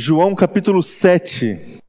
João capítulo 7,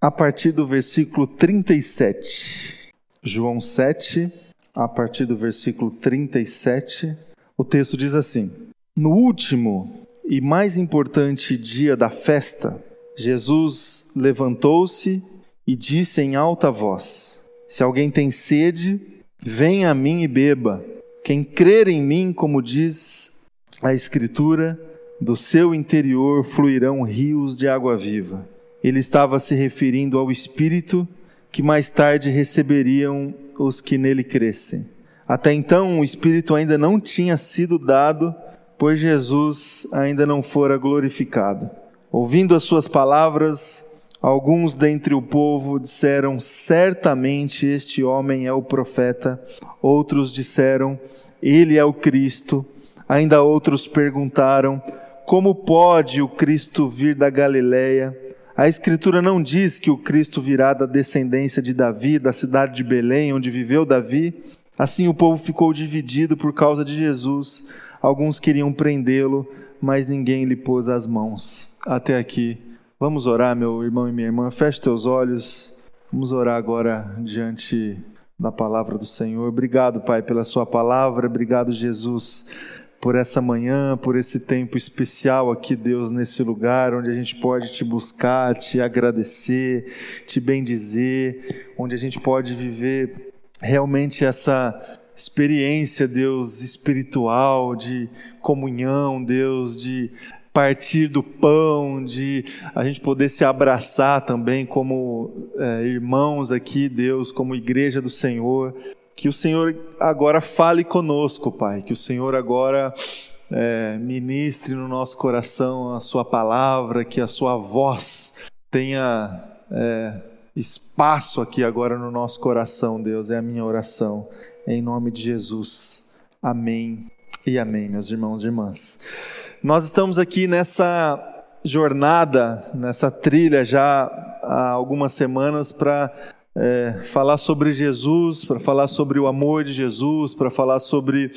a partir do versículo 37. João 7, a partir do versículo 37, o texto diz assim: No último e mais importante dia da festa, Jesus levantou-se e disse em alta voz: Se alguém tem sede, venha a mim e beba. Quem crer em mim, como diz a Escritura, do seu interior fluirão rios de água viva. Ele estava se referindo ao Espírito que mais tarde receberiam os que nele crescem. Até então, o Espírito ainda não tinha sido dado, pois Jesus ainda não fora glorificado. Ouvindo as suas palavras, alguns dentre o povo disseram: Certamente este homem é o profeta. Outros disseram: Ele é o Cristo. Ainda outros perguntaram: como pode o Cristo vir da Galileia? A Escritura não diz que o Cristo virá da descendência de Davi, da cidade de Belém, onde viveu Davi. Assim o povo ficou dividido por causa de Jesus. Alguns queriam prendê-lo, mas ninguém lhe pôs as mãos. Até aqui. Vamos orar, meu irmão e minha irmã. Feche teus olhos. Vamos orar agora diante da palavra do Senhor. Obrigado, Pai, pela Sua palavra. Obrigado, Jesus por essa manhã, por esse tempo especial aqui, Deus, nesse lugar onde a gente pode te buscar, te agradecer, te bendizer, onde a gente pode viver realmente essa experiência, Deus, espiritual, de comunhão, Deus, de partir do pão, de a gente poder se abraçar também como é, irmãos aqui, Deus, como igreja do Senhor. Que o Senhor agora fale conosco, Pai. Que o Senhor agora é, ministre no nosso coração a Sua palavra, que a Sua voz tenha é, espaço aqui agora no nosso coração, Deus. É a minha oração. Em nome de Jesus. Amém e amém, meus irmãos e irmãs. Nós estamos aqui nessa jornada, nessa trilha já há algumas semanas para é, falar sobre Jesus, para falar sobre o amor de Jesus, para falar sobre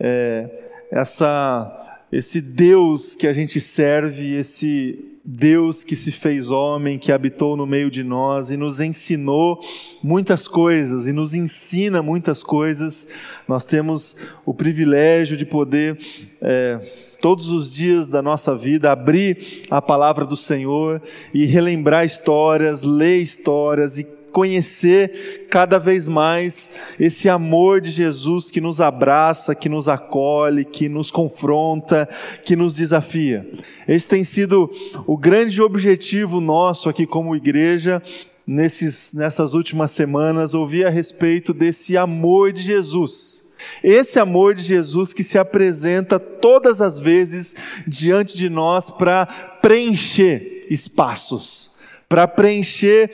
é, essa, esse Deus que a gente serve, esse Deus que se fez homem, que habitou no meio de nós e nos ensinou muitas coisas e nos ensina muitas coisas. Nós temos o privilégio de poder. É, todos os dias da nossa vida, abrir a palavra do Senhor e relembrar histórias, ler histórias e conhecer cada vez mais esse amor de Jesus que nos abraça, que nos acolhe, que nos confronta, que nos desafia. Esse tem sido o grande objetivo nosso aqui como igreja nesses, nessas últimas semanas, ouvir a respeito desse amor de Jesus. Esse amor de Jesus que se apresenta todas as vezes diante de nós para preencher espaços, para preencher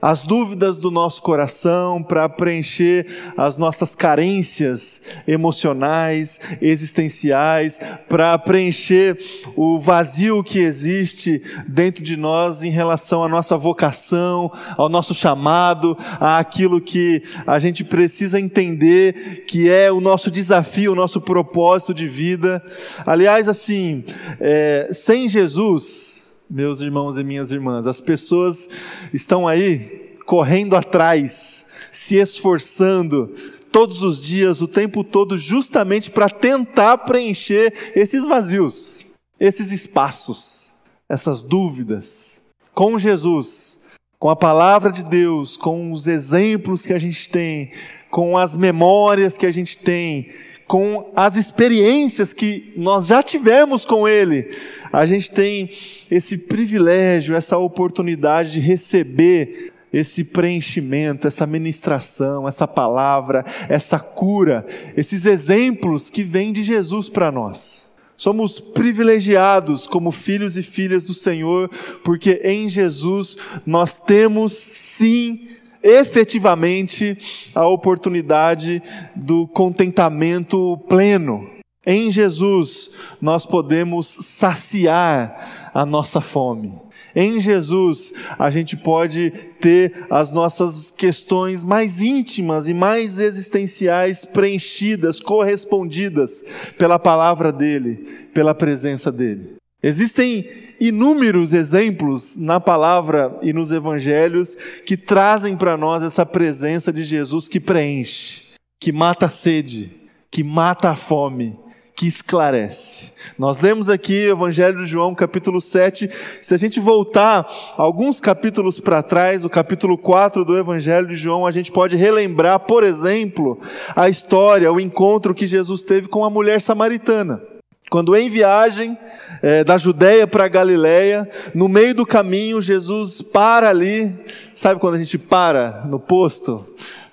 as dúvidas do nosso coração, para preencher as nossas carências emocionais, existenciais, para preencher o vazio que existe dentro de nós em relação à nossa vocação, ao nosso chamado, àquilo que a gente precisa entender que é o nosso desafio, o nosso propósito de vida. Aliás, assim, é, sem Jesus, meus irmãos e minhas irmãs. As pessoas estão aí correndo atrás, se esforçando todos os dias, o tempo todo, justamente para tentar preencher esses vazios, esses espaços, essas dúvidas. Com Jesus, com a palavra de Deus, com os exemplos que a gente tem, com as memórias que a gente tem, com as experiências que nós já tivemos com Ele, a gente tem esse privilégio, essa oportunidade de receber esse preenchimento, essa ministração, essa palavra, essa cura, esses exemplos que vêm de Jesus para nós. Somos privilegiados como filhos e filhas do Senhor, porque em Jesus nós temos sim efetivamente a oportunidade do contentamento pleno. Em Jesus nós podemos saciar a nossa fome. Em Jesus, a gente pode ter as nossas questões mais íntimas e mais existenciais preenchidas, correspondidas pela palavra dele, pela presença dele. Existem inúmeros exemplos na palavra e nos evangelhos que trazem para nós essa presença de Jesus que preenche, que mata a sede, que mata a fome, que esclarece. Nós lemos aqui o Evangelho de João, capítulo 7. Se a gente voltar alguns capítulos para trás, o capítulo 4 do Evangelho de João, a gente pode relembrar, por exemplo, a história, o encontro que Jesus teve com a mulher samaritana. Quando em viagem é, da Judéia para Galiléia, no meio do caminho, Jesus para ali. Sabe quando a gente para no posto?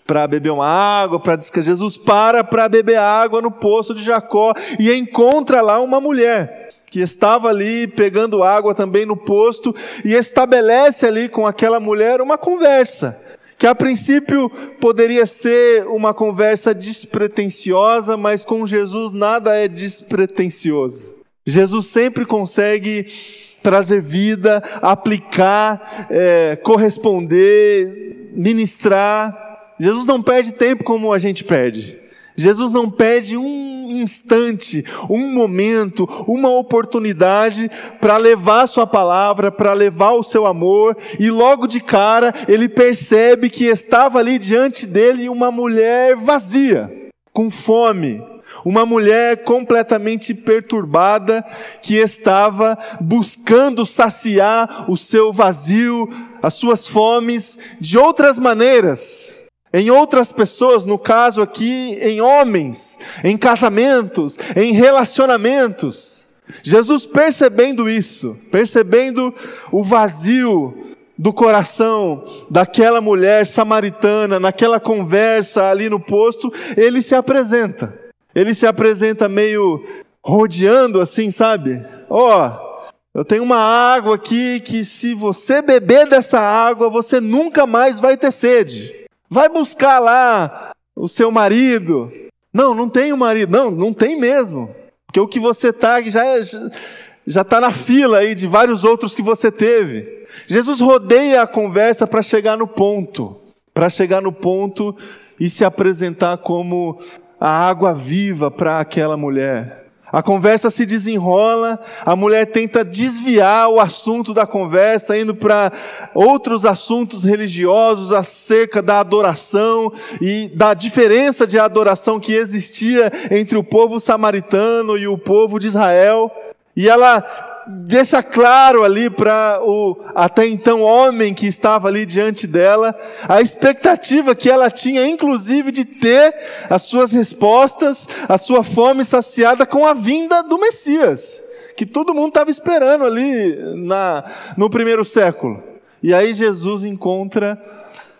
para beber uma água, para descansar. Jesus para para beber água no poço de Jacó e encontra lá uma mulher que estava ali pegando água também no posto e estabelece ali com aquela mulher uma conversa. Que a princípio poderia ser uma conversa despretensiosa, mas com Jesus nada é despretensioso. Jesus sempre consegue trazer vida, aplicar, é, corresponder, ministrar Jesus não perde tempo como a gente perde. Jesus não perde um instante, um momento, uma oportunidade para levar a sua palavra, para levar o seu amor, e logo de cara ele percebe que estava ali diante dele uma mulher vazia, com fome, uma mulher completamente perturbada que estava buscando saciar o seu vazio, as suas fomes de outras maneiras em outras pessoas, no caso aqui, em homens, em casamentos, em relacionamentos. Jesus percebendo isso, percebendo o vazio do coração daquela mulher samaritana, naquela conversa ali no posto, ele se apresenta. Ele se apresenta meio rodeando assim, sabe? Ó, oh, eu tenho uma água aqui que se você beber dessa água, você nunca mais vai ter sede. Vai buscar lá o seu marido. Não, não tem o marido. Não, não tem mesmo. Porque o que você está já já está na fila aí de vários outros que você teve. Jesus rodeia a conversa para chegar no ponto, para chegar no ponto e se apresentar como a água viva para aquela mulher. A conversa se desenrola, a mulher tenta desviar o assunto da conversa, indo para outros assuntos religiosos acerca da adoração e da diferença de adoração que existia entre o povo samaritano e o povo de Israel. E ela deixa claro ali para o até então homem que estava ali diante dela, a expectativa que ela tinha, inclusive, de ter as suas respostas, a sua fome saciada com a vinda do Messias, que todo mundo estava esperando ali na, no primeiro século. E aí Jesus encontra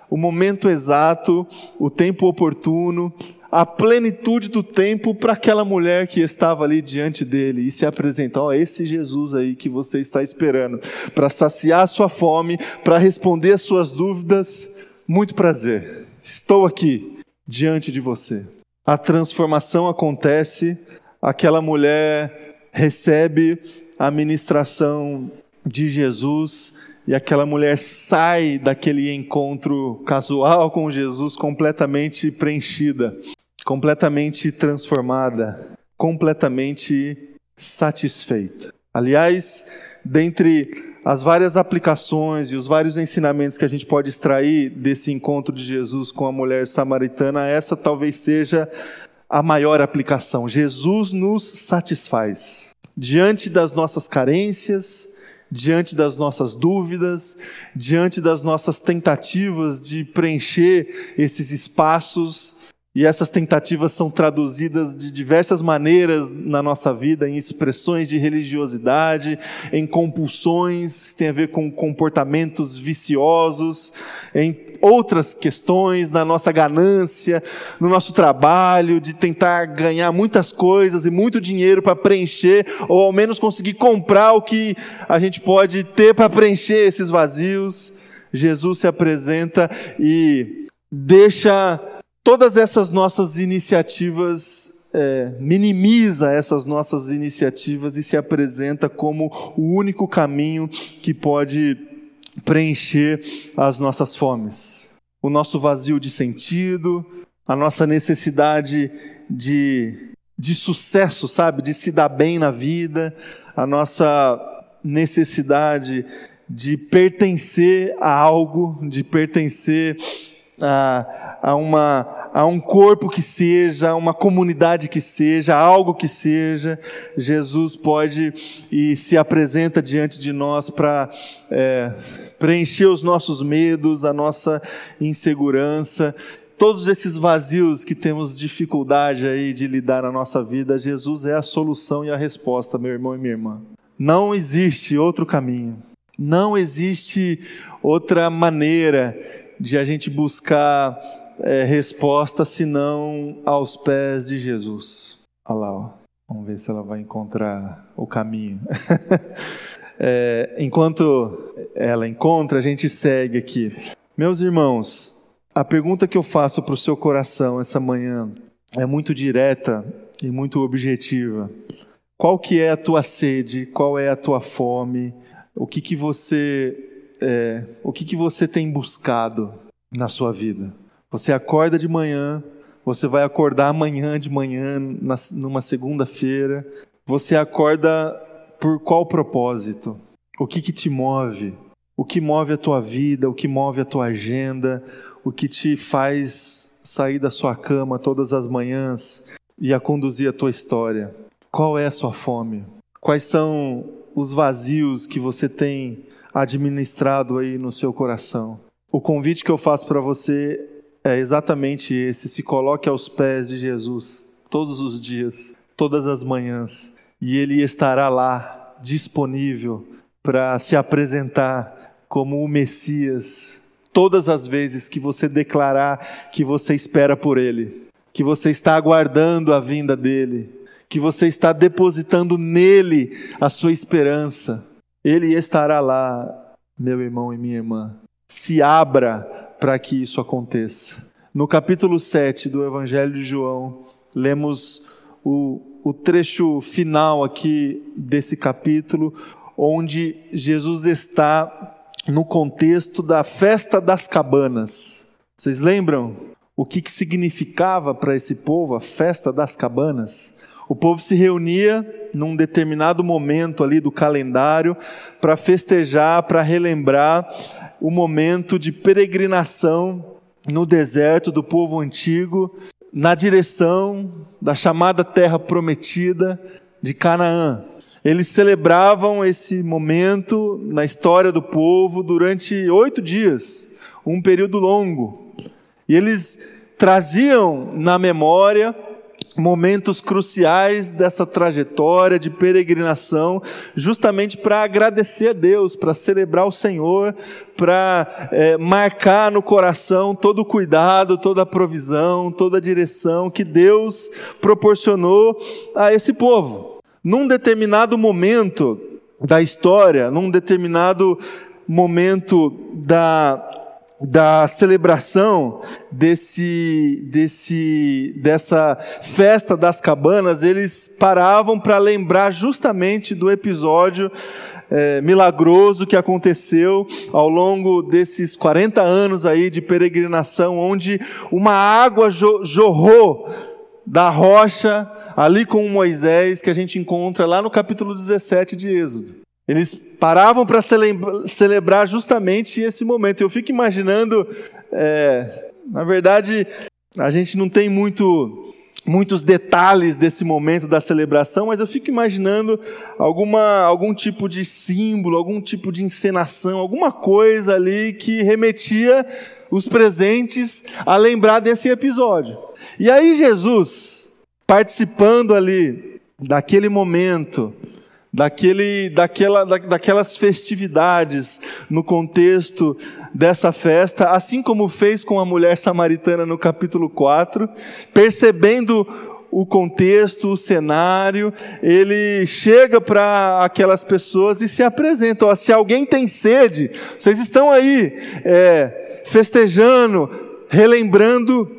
o momento exato, o tempo oportuno, a plenitude do tempo para aquela mulher que estava ali diante dele e se apresentar, ó, esse Jesus aí que você está esperando para saciar a sua fome, para responder as suas dúvidas. Muito prazer. Estou aqui diante de você. A transformação acontece, aquela mulher recebe a ministração de Jesus e aquela mulher sai daquele encontro casual com Jesus completamente preenchida completamente transformada, completamente satisfeita. Aliás, dentre as várias aplicações e os vários ensinamentos que a gente pode extrair desse encontro de Jesus com a mulher samaritana, essa talvez seja a maior aplicação. Jesus nos satisfaz. Diante das nossas carências, diante das nossas dúvidas, diante das nossas tentativas de preencher esses espaços, e essas tentativas são traduzidas de diversas maneiras na nossa vida, em expressões de religiosidade, em compulsões, que tem a ver com comportamentos viciosos, em outras questões, na nossa ganância, no nosso trabalho, de tentar ganhar muitas coisas e muito dinheiro para preencher, ou ao menos conseguir comprar o que a gente pode ter para preencher esses vazios. Jesus se apresenta e deixa todas essas nossas iniciativas, é, minimiza essas nossas iniciativas e se apresenta como o único caminho que pode preencher as nossas fomes. O nosso vazio de sentido, a nossa necessidade de, de sucesso, sabe? De se dar bem na vida, a nossa necessidade de pertencer a algo, de pertencer a, a, uma, a um corpo que seja, a uma comunidade que seja, a algo que seja, Jesus pode e se apresenta diante de nós para é, preencher os nossos medos, a nossa insegurança, todos esses vazios que temos dificuldade aí de lidar na nossa vida, Jesus é a solução e a resposta, meu irmão e minha irmã. Não existe outro caminho. Não existe outra maneira de a gente buscar é, resposta senão aos pés de Jesus. Olha lá, ó. vamos ver se ela vai encontrar o caminho. é, enquanto ela encontra, a gente segue aqui. Meus irmãos, a pergunta que eu faço para o seu coração essa manhã é muito direta e muito objetiva. Qual que é a tua sede? Qual é a tua fome? O que que você é, o que, que você tem buscado na sua vida? Você acorda de manhã, você vai acordar amanhã de manhã, numa segunda-feira. Você acorda por qual propósito? O que, que te move? O que move a tua vida? O que move a tua agenda? O que te faz sair da sua cama todas as manhãs e a conduzir a tua história? Qual é a sua fome? Quais são os vazios que você tem administrado aí no seu coração. O convite que eu faço para você é exatamente esse: se coloque aos pés de Jesus todos os dias, todas as manhãs, e Ele estará lá disponível para se apresentar como o Messias todas as vezes que você declarar que você espera por Ele, que você está aguardando a vinda dEle, que você está depositando nele a sua esperança ele estará lá, meu irmão e minha irmã. Se abra para que isso aconteça. No capítulo 7 do Evangelho de João, lemos o, o trecho final aqui desse capítulo, onde Jesus está no contexto da festa das cabanas. Vocês lembram o que, que significava para esse povo a festa das cabanas? O povo se reunia num determinado momento ali do calendário para festejar, para relembrar o momento de peregrinação no deserto do povo antigo, na direção da chamada terra prometida de Canaã. Eles celebravam esse momento na história do povo durante oito dias, um período longo. E eles traziam na memória momentos cruciais dessa trajetória de peregrinação, justamente para agradecer a Deus, para celebrar o Senhor, para é, marcar no coração todo o cuidado, toda a provisão, toda a direção que Deus proporcionou a esse povo. Num determinado momento da história, num determinado momento da da celebração desse, desse, dessa festa das cabanas, eles paravam para lembrar justamente do episódio é, milagroso que aconteceu ao longo desses 40 anos aí de peregrinação, onde uma água jorrou da rocha ali com Moisés, que a gente encontra lá no capítulo 17 de Êxodo. Eles paravam para celebrar justamente esse momento. Eu fico imaginando, é, na verdade, a gente não tem muito, muitos detalhes desse momento da celebração, mas eu fico imaginando alguma, algum tipo de símbolo, algum tipo de encenação, alguma coisa ali que remetia os presentes a lembrar desse episódio. E aí Jesus, participando ali daquele momento, daquele, daquela, da, daquelas festividades no contexto dessa festa, assim como fez com a mulher samaritana no capítulo 4, percebendo o contexto, o cenário, ele chega para aquelas pessoas e se apresenta: ó, se alguém tem sede, vocês estão aí é, festejando, relembrando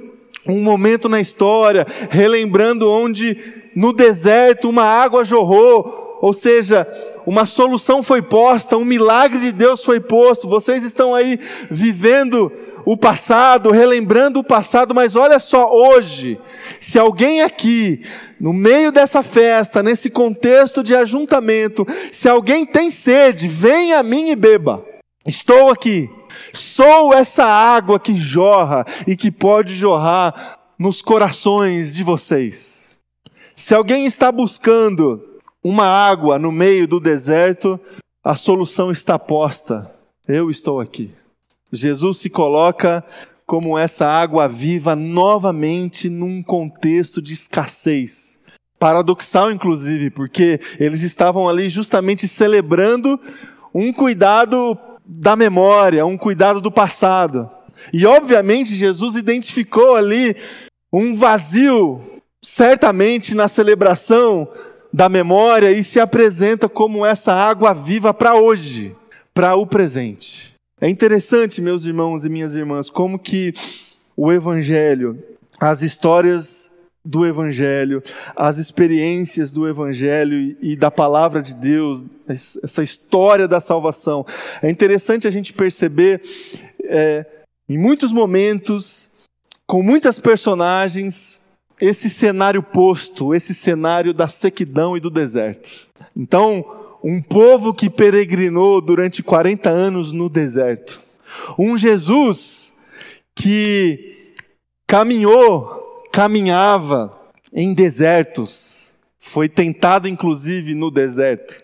um momento na história, relembrando onde no deserto uma água jorrou, ou seja, uma solução foi posta, um milagre de Deus foi posto. Vocês estão aí vivendo o passado, relembrando o passado, mas olha só hoje, se alguém aqui, no meio dessa festa, nesse contexto de ajuntamento, se alguém tem sede, venha a mim e beba. Estou aqui. Sou essa água que jorra e que pode jorrar nos corações de vocês. Se alguém está buscando uma água no meio do deserto, a solução está posta. Eu estou aqui. Jesus se coloca como essa água viva novamente num contexto de escassez. Paradoxal, inclusive, porque eles estavam ali justamente celebrando um cuidado da memória, um cuidado do passado. E obviamente Jesus identificou ali um vazio, certamente na celebração da memória, e se apresenta como essa água viva para hoje, para o presente. É interessante, meus irmãos e minhas irmãs, como que o Evangelho, as histórias do Evangelho, as experiências do Evangelho e da palavra de Deus, essa história da salvação. É interessante a gente perceber, é, em muitos momentos, com muitas personagens, esse cenário posto, esse cenário da sequidão e do deserto. Então, um povo que peregrinou durante 40 anos no deserto. Um Jesus que caminhou, caminhava em desertos, foi tentado inclusive no deserto.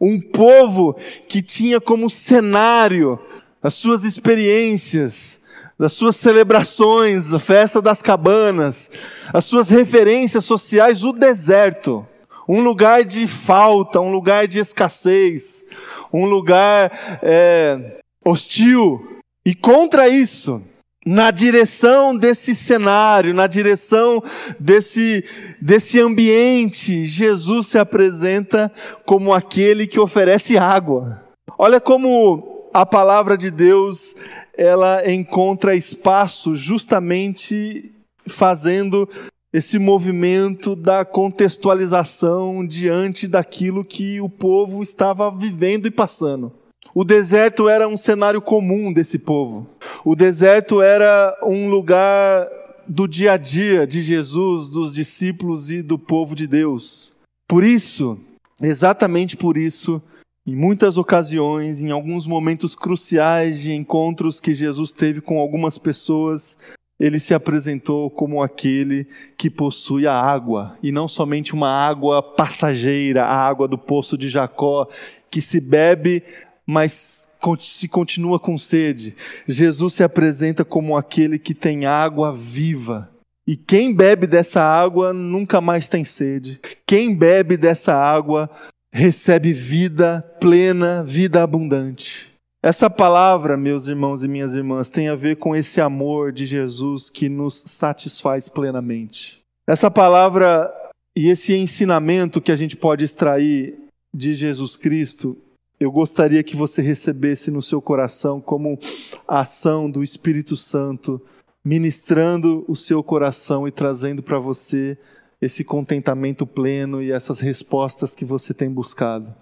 Um povo que tinha como cenário as suas experiências, as suas celebrações, a festa das cabanas, as suas referências sociais, o deserto um lugar de falta, um lugar de escassez, um lugar é, hostil. E contra isso, na direção desse cenário, na direção desse, desse ambiente, Jesus se apresenta como aquele que oferece água. Olha como a palavra de Deus ela encontra espaço justamente fazendo esse movimento da contextualização diante daquilo que o povo estava vivendo e passando. O deserto era um cenário comum desse povo. O deserto era um lugar do dia a dia de Jesus, dos discípulos e do povo de Deus. Por isso, exatamente por isso, em muitas ocasiões, em alguns momentos cruciais de encontros que Jesus teve com algumas pessoas, ele se apresentou como aquele que possui a água, e não somente uma água passageira, a água do poço de Jacó, que se bebe, mas se continua com sede. Jesus se apresenta como aquele que tem água viva. E quem bebe dessa água nunca mais tem sede. Quem bebe dessa água recebe vida plena, vida abundante. Essa palavra, meus irmãos e minhas irmãs, tem a ver com esse amor de Jesus que nos satisfaz plenamente. Essa palavra e esse ensinamento que a gente pode extrair de Jesus Cristo, eu gostaria que você recebesse no seu coração como a ação do Espírito Santo ministrando o seu coração e trazendo para você esse contentamento pleno e essas respostas que você tem buscado.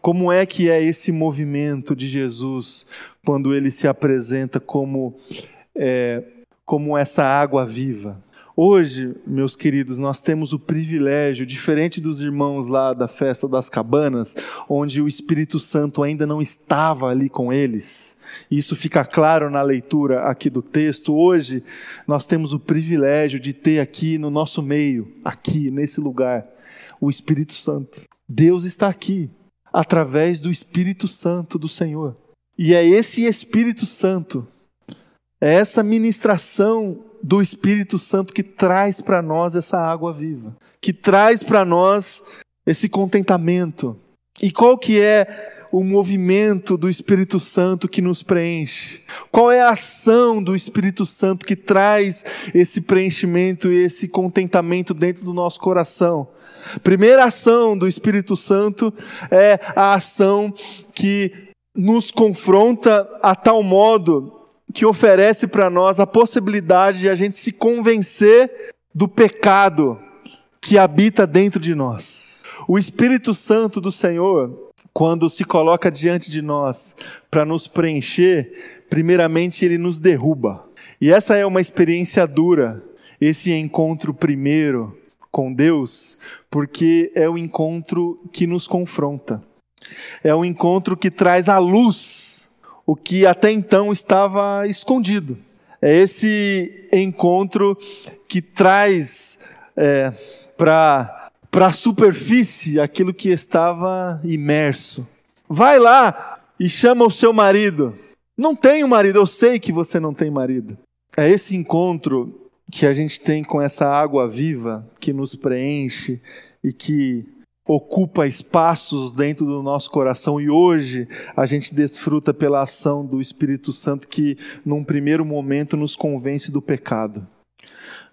Como é que é esse movimento de Jesus quando ele se apresenta como, é, como essa água viva? Hoje, meus queridos, nós temos o privilégio, diferente dos irmãos lá da festa das cabanas, onde o Espírito Santo ainda não estava ali com eles. Isso fica claro na leitura aqui do texto. Hoje, nós temos o privilégio de ter aqui no nosso meio, aqui nesse lugar, o Espírito Santo. Deus está aqui através do Espírito Santo do Senhor. E é esse Espírito Santo, é essa ministração do Espírito Santo que traz para nós essa água viva, que traz para nós esse contentamento. E qual que é o movimento do Espírito Santo que nos preenche? Qual é a ação do Espírito Santo que traz esse preenchimento e esse contentamento dentro do nosso coração? Primeira ação do Espírito Santo é a ação que nos confronta a tal modo que oferece para nós a possibilidade de a gente se convencer do pecado que habita dentro de nós. O Espírito Santo do Senhor, quando se coloca diante de nós para nos preencher, primeiramente ele nos derruba. E essa é uma experiência dura esse encontro primeiro com Deus, porque é o encontro que nos confronta. É o encontro que traz à luz o que até então estava escondido. É esse encontro que traz é, para a superfície aquilo que estava imerso. Vai lá e chama o seu marido. Não tenho marido, eu sei que você não tem marido. É esse encontro que a gente tem com essa água viva que nos preenche e que ocupa espaços dentro do nosso coração e hoje a gente desfruta pela ação do Espírito Santo que num primeiro momento nos convence do pecado.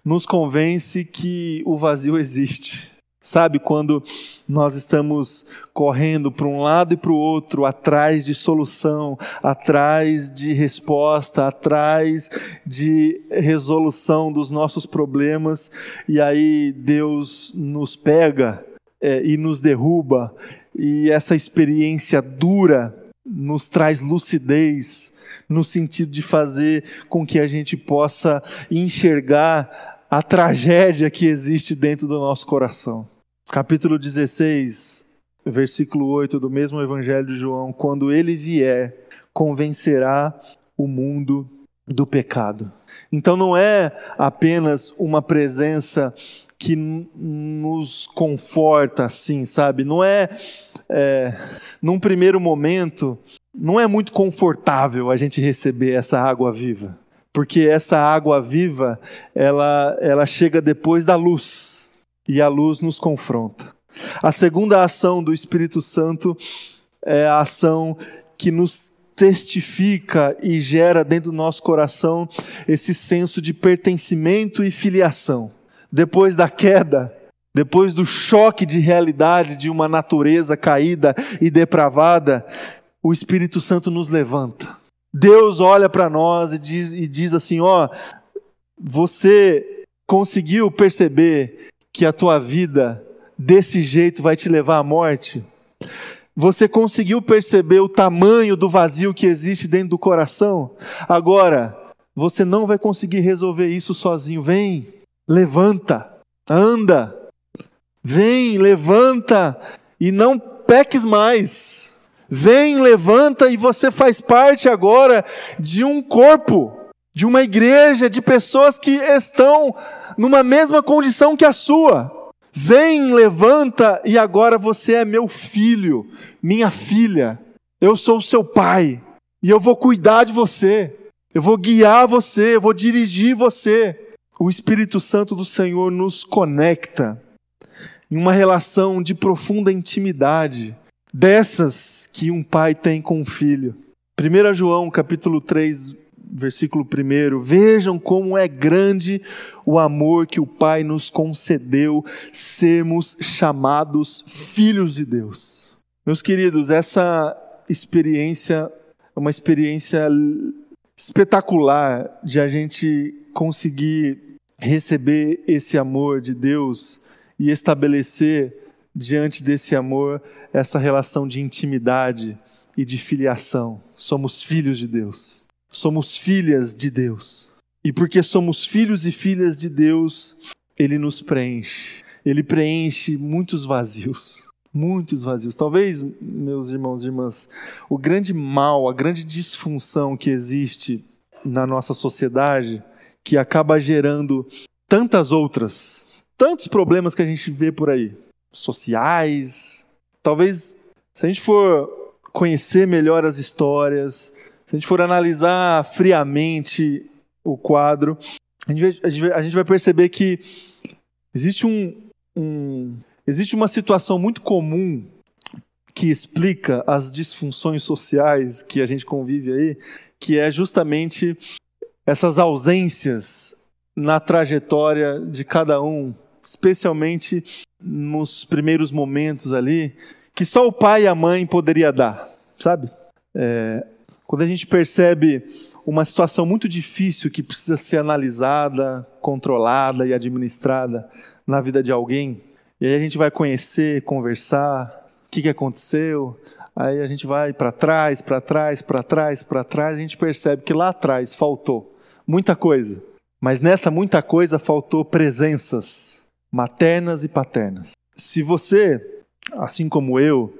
Nos convence que o vazio existe Sabe, quando nós estamos correndo para um lado e para o outro, atrás de solução, atrás de resposta, atrás de resolução dos nossos problemas, e aí Deus nos pega é, e nos derruba, e essa experiência dura nos traz lucidez, no sentido de fazer com que a gente possa enxergar a tragédia que existe dentro do nosso coração. Capítulo 16, versículo 8 do mesmo Evangelho de João: Quando ele vier, convencerá o mundo do pecado. Então não é apenas uma presença que nos conforta assim, sabe? Não é, é, num primeiro momento, não é muito confortável a gente receber essa água viva porque essa água viva, ela, ela chega depois da luz, e a luz nos confronta. A segunda ação do Espírito Santo é a ação que nos testifica e gera dentro do nosso coração esse senso de pertencimento e filiação. Depois da queda, depois do choque de realidade de uma natureza caída e depravada, o Espírito Santo nos levanta Deus olha para nós e diz, e diz assim: ó, você conseguiu perceber que a tua vida desse jeito vai te levar à morte? Você conseguiu perceber o tamanho do vazio que existe dentro do coração? Agora, você não vai conseguir resolver isso sozinho. Vem, levanta, anda. Vem, levanta e não peques mais. Vem, levanta e você faz parte agora de um corpo, de uma igreja, de pessoas que estão numa mesma condição que a sua. Vem, levanta e agora você é meu filho, minha filha. Eu sou seu pai e eu vou cuidar de você. Eu vou guiar você, eu vou dirigir você. O Espírito Santo do Senhor nos conecta em uma relação de profunda intimidade dessas que um pai tem com um filho. 1 João capítulo 3, versículo 1, vejam como é grande o amor que o Pai nos concedeu sermos chamados filhos de Deus. Meus queridos, essa experiência é uma experiência espetacular de a gente conseguir receber esse amor de Deus e estabelecer diante desse amor essa relação de intimidade e de filiação. Somos filhos de Deus. Somos filhas de Deus. E porque somos filhos e filhas de Deus, Ele nos preenche. Ele preenche muitos vazios. Muitos vazios. Talvez, meus irmãos e irmãs, o grande mal, a grande disfunção que existe na nossa sociedade, que acaba gerando tantas outras, tantos problemas que a gente vê por aí, sociais, Talvez, se a gente for conhecer melhor as histórias, se a gente for analisar friamente o quadro, a gente a gente vai perceber que existe, um, um, existe uma situação muito comum que explica as disfunções sociais que a gente convive aí, que é justamente essas ausências na trajetória de cada um, especialmente nos primeiros momentos ali, que só o pai e a mãe poderia dar, sabe? É, quando a gente percebe uma situação muito difícil que precisa ser analisada, controlada e administrada na vida de alguém, e aí a gente vai conhecer, conversar, o que, que aconteceu, aí a gente vai para trás, para trás, para trás, para trás, a gente percebe que lá atrás faltou muita coisa. Mas nessa muita coisa faltou presenças maternas e paternas. Se você, assim como eu,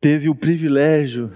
teve o privilégio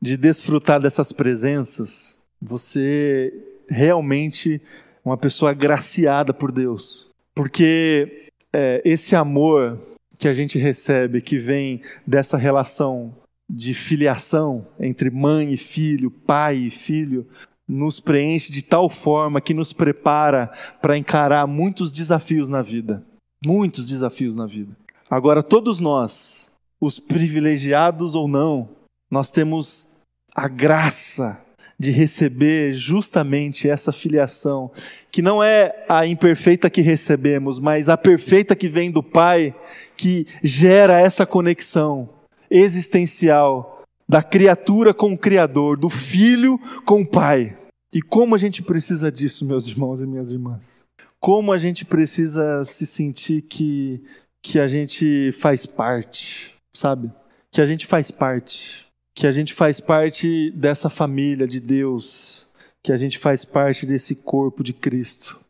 de desfrutar dessas presenças, você realmente é uma pessoa agraciada por Deus. Porque é, esse amor que a gente recebe, que vem dessa relação de filiação entre mãe e filho, pai e filho, nos preenche de tal forma que nos prepara para encarar muitos desafios na vida. Muitos desafios na vida. Agora, todos nós, os privilegiados ou não, nós temos a graça de receber justamente essa filiação, que não é a imperfeita que recebemos, mas a perfeita que vem do Pai, que gera essa conexão existencial da criatura com o Criador, do filho com o Pai. E como a gente precisa disso, meus irmãos e minhas irmãs. Como a gente precisa se sentir que, que a gente faz parte, sabe? Que a gente faz parte. Que a gente faz parte dessa família de Deus. Que a gente faz parte desse corpo de Cristo.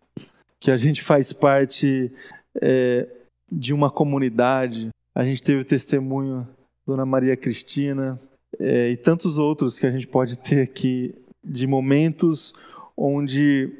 Que a gente faz parte é, de uma comunidade. A gente teve o testemunho Dona Maria Cristina, é, e tantos outros que a gente pode ter aqui, de momentos onde,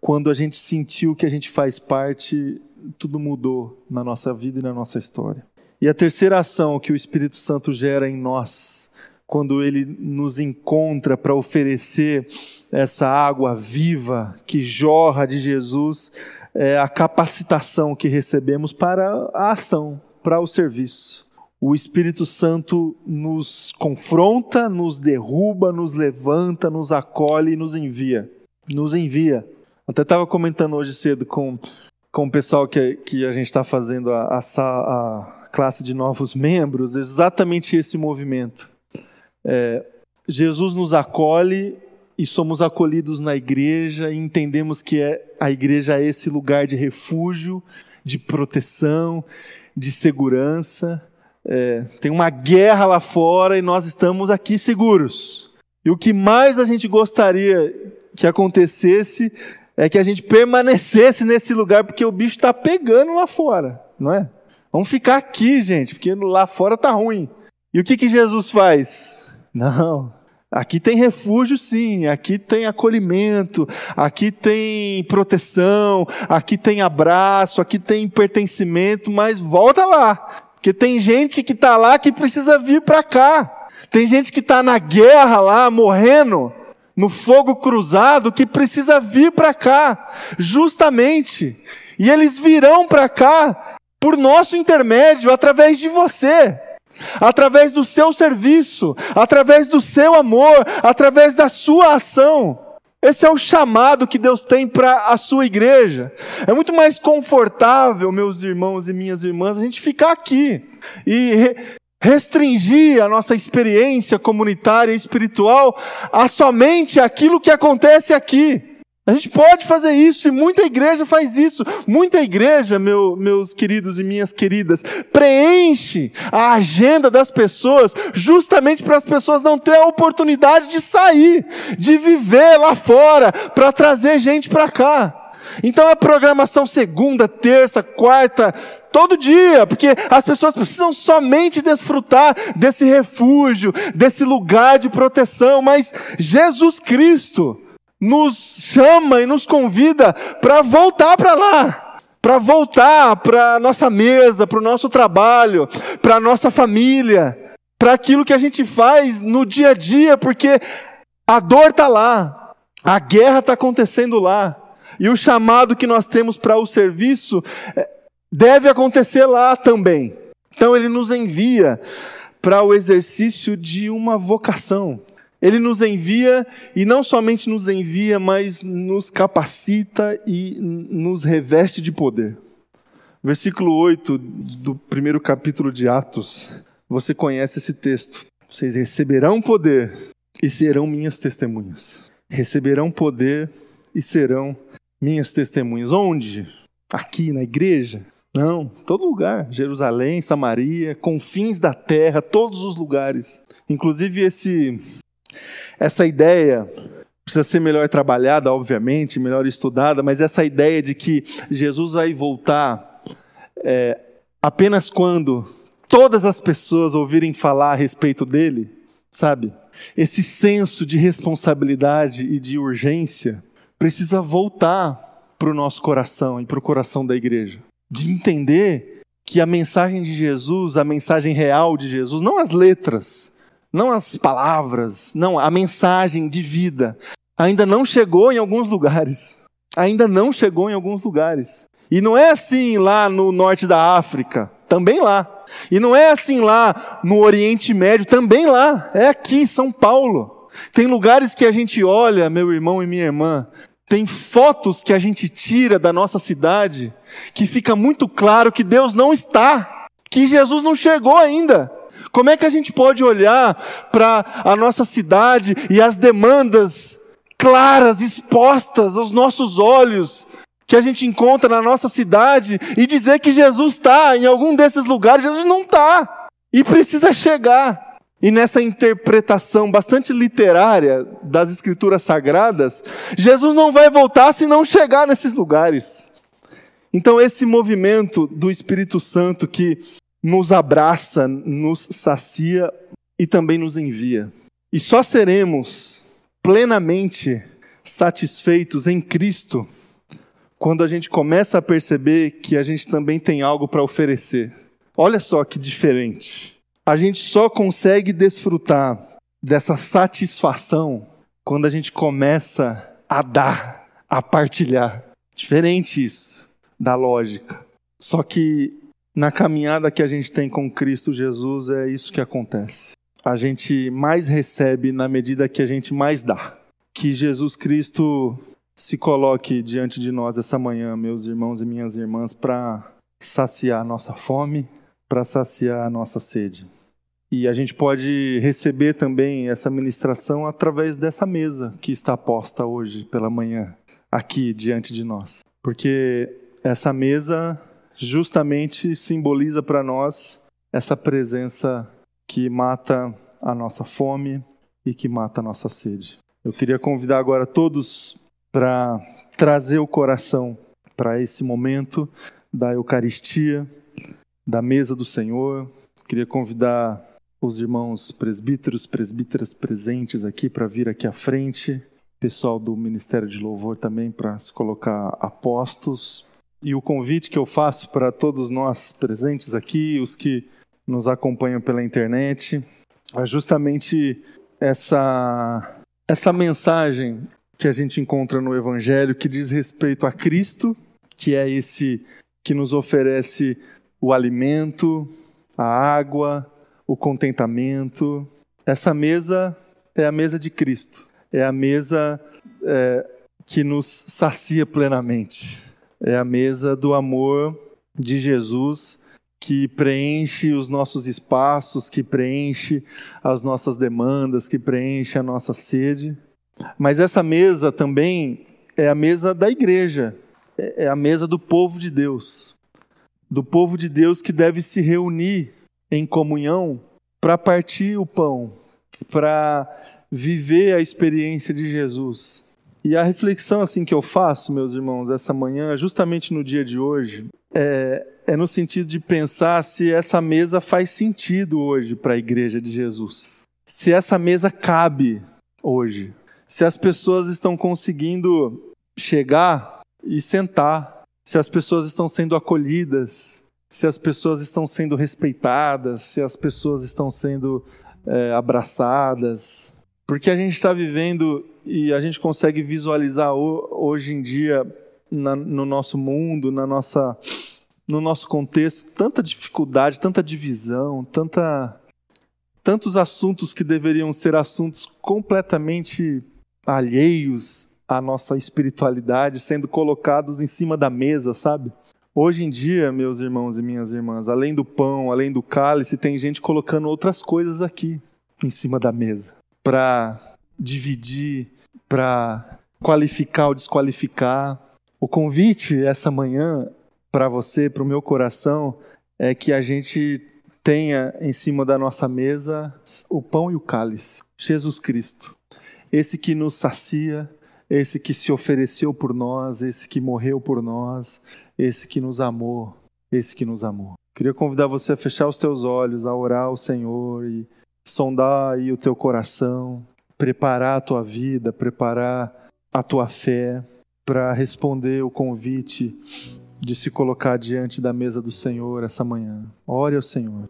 quando a gente sentiu que a gente faz parte, tudo mudou na nossa vida e na nossa história. E a terceira ação que o Espírito Santo gera em nós, quando ele nos encontra para oferecer essa água viva que jorra de Jesus, é a capacitação que recebemos para a ação, para o serviço o Espírito Santo nos confronta, nos derruba, nos levanta, nos acolhe e nos envia. Nos envia. Até estava comentando hoje cedo com, com o pessoal que, que a gente está fazendo a, a, a, classe de novos membros, exatamente esse movimento. É, Jesus nos acolhe e somos acolhidos na igreja e entendemos que é, a igreja é esse lugar de refúgio, de proteção, de segurança é, tem uma guerra lá fora e nós estamos aqui seguros. E o que mais a gente gostaria que acontecesse é que a gente permanecesse nesse lugar, porque o bicho está pegando lá fora, não é? Vamos ficar aqui, gente, porque lá fora está ruim. E o que, que Jesus faz? Não, Aqui tem refúgio, sim. Aqui tem acolhimento. Aqui tem proteção. Aqui tem abraço. Aqui tem pertencimento. Mas volta lá. Porque tem gente que está lá que precisa vir para cá. Tem gente que está na guerra lá, morrendo, no fogo cruzado, que precisa vir para cá, justamente. E eles virão para cá por nosso intermédio, através de você, através do seu serviço, através do seu amor, através da sua ação. Esse é o chamado que Deus tem para a sua igreja. É muito mais confortável, meus irmãos e minhas irmãs, a gente ficar aqui e restringir a nossa experiência comunitária e espiritual a somente aquilo que acontece aqui. A gente pode fazer isso e muita igreja faz isso. Muita igreja, meu, meus queridos e minhas queridas, preenche a agenda das pessoas justamente para as pessoas não terem a oportunidade de sair, de viver lá fora, para trazer gente para cá. Então a programação segunda, terça, quarta, todo dia, porque as pessoas precisam somente desfrutar desse refúgio, desse lugar de proteção, mas Jesus Cristo, nos chama e nos convida para voltar para lá, para voltar para a nossa mesa, para o nosso trabalho, para a nossa família, para aquilo que a gente faz no dia a dia, porque a dor está lá, a guerra está acontecendo lá, e o chamado que nós temos para o serviço é, deve acontecer lá também. Então ele nos envia para o exercício de uma vocação. Ele nos envia e não somente nos envia, mas nos capacita e nos reveste de poder. Versículo 8 do primeiro capítulo de Atos, você conhece esse texto. Vocês receberão poder e serão minhas testemunhas. Receberão poder e serão minhas testemunhas. Onde? Aqui na igreja? Não, todo lugar. Jerusalém, Samaria, confins da terra, todos os lugares. Inclusive esse essa ideia precisa ser melhor trabalhada, obviamente, melhor estudada, mas essa ideia de que Jesus vai voltar é, apenas quando todas as pessoas ouvirem falar a respeito dele, sabe? Esse senso de responsabilidade e de urgência precisa voltar para o nosso coração e para o coração da igreja. De entender que a mensagem de Jesus, a mensagem real de Jesus, não as letras, não as palavras, não, a mensagem de vida, ainda não chegou em alguns lugares. Ainda não chegou em alguns lugares. E não é assim lá no norte da África, também lá. E não é assim lá no Oriente Médio, também lá. É aqui em São Paulo. Tem lugares que a gente olha, meu irmão e minha irmã, tem fotos que a gente tira da nossa cidade que fica muito claro que Deus não está, que Jesus não chegou ainda. Como é que a gente pode olhar para a nossa cidade e as demandas claras, expostas aos nossos olhos, que a gente encontra na nossa cidade e dizer que Jesus está em algum desses lugares? Jesus não está e precisa chegar. E nessa interpretação bastante literária das Escrituras Sagradas, Jesus não vai voltar se não chegar nesses lugares. Então, esse movimento do Espírito Santo que nos abraça, nos sacia e também nos envia. E só seremos plenamente satisfeitos em Cristo quando a gente começa a perceber que a gente também tem algo para oferecer. Olha só que diferente. A gente só consegue desfrutar dessa satisfação quando a gente começa a dar, a partilhar. Diferente isso da lógica. Só que na caminhada que a gente tem com Cristo Jesus é isso que acontece. A gente mais recebe na medida que a gente mais dá. Que Jesus Cristo se coloque diante de nós essa manhã, meus irmãos e minhas irmãs, para saciar a nossa fome, para saciar a nossa sede. E a gente pode receber também essa ministração através dessa mesa que está posta hoje pela manhã, aqui diante de nós. Porque essa mesa justamente simboliza para nós essa presença que mata a nossa fome e que mata a nossa sede. Eu queria convidar agora todos para trazer o coração para esse momento da Eucaristia, da mesa do Senhor. Queria convidar os irmãos presbíteros, presbíteras presentes aqui para vir aqui à frente, pessoal do Ministério de Louvor também para se colocar a postos. E o convite que eu faço para todos nós presentes aqui, os que nos acompanham pela internet, é justamente essa, essa mensagem que a gente encontra no Evangelho que diz respeito a Cristo, que é esse que nos oferece o alimento, a água, o contentamento. Essa mesa é a mesa de Cristo, é a mesa é, que nos sacia plenamente é a mesa do amor de Jesus que preenche os nossos espaços, que preenche as nossas demandas, que preenche a nossa sede. Mas essa mesa também é a mesa da igreja, é, é a mesa do povo de Deus. Do povo de Deus que deve se reunir em comunhão para partir o pão, para viver a experiência de Jesus. E a reflexão assim que eu faço, meus irmãos, essa manhã, justamente no dia de hoje, é, é no sentido de pensar se essa mesa faz sentido hoje para a igreja de Jesus. Se essa mesa cabe hoje. Se as pessoas estão conseguindo chegar e sentar. Se as pessoas estão sendo acolhidas. Se as pessoas estão sendo respeitadas. Se as pessoas estão sendo é, abraçadas. Porque a gente está vivendo e a gente consegue visualizar hoje em dia na, no nosso mundo, na nossa, no nosso contexto, tanta dificuldade, tanta divisão, tanta, tantos assuntos que deveriam ser assuntos completamente alheios à nossa espiritualidade sendo colocados em cima da mesa, sabe? Hoje em dia, meus irmãos e minhas irmãs, além do pão, além do cálice, tem gente colocando outras coisas aqui em cima da mesa para dividir, para qualificar ou desqualificar. O convite essa manhã para você, para o meu coração, é que a gente tenha em cima da nossa mesa o pão e o cálice, Jesus Cristo. esse que nos sacia, esse que se ofereceu por nós, esse que morreu por nós, esse que nos amou, esse que nos amou. Queria convidar você a fechar os teus olhos, a orar ao Senhor e sondar aí o teu coração, preparar a tua vida, preparar a tua fé para responder o convite de se colocar diante da mesa do Senhor essa manhã. Ore ao Senhor.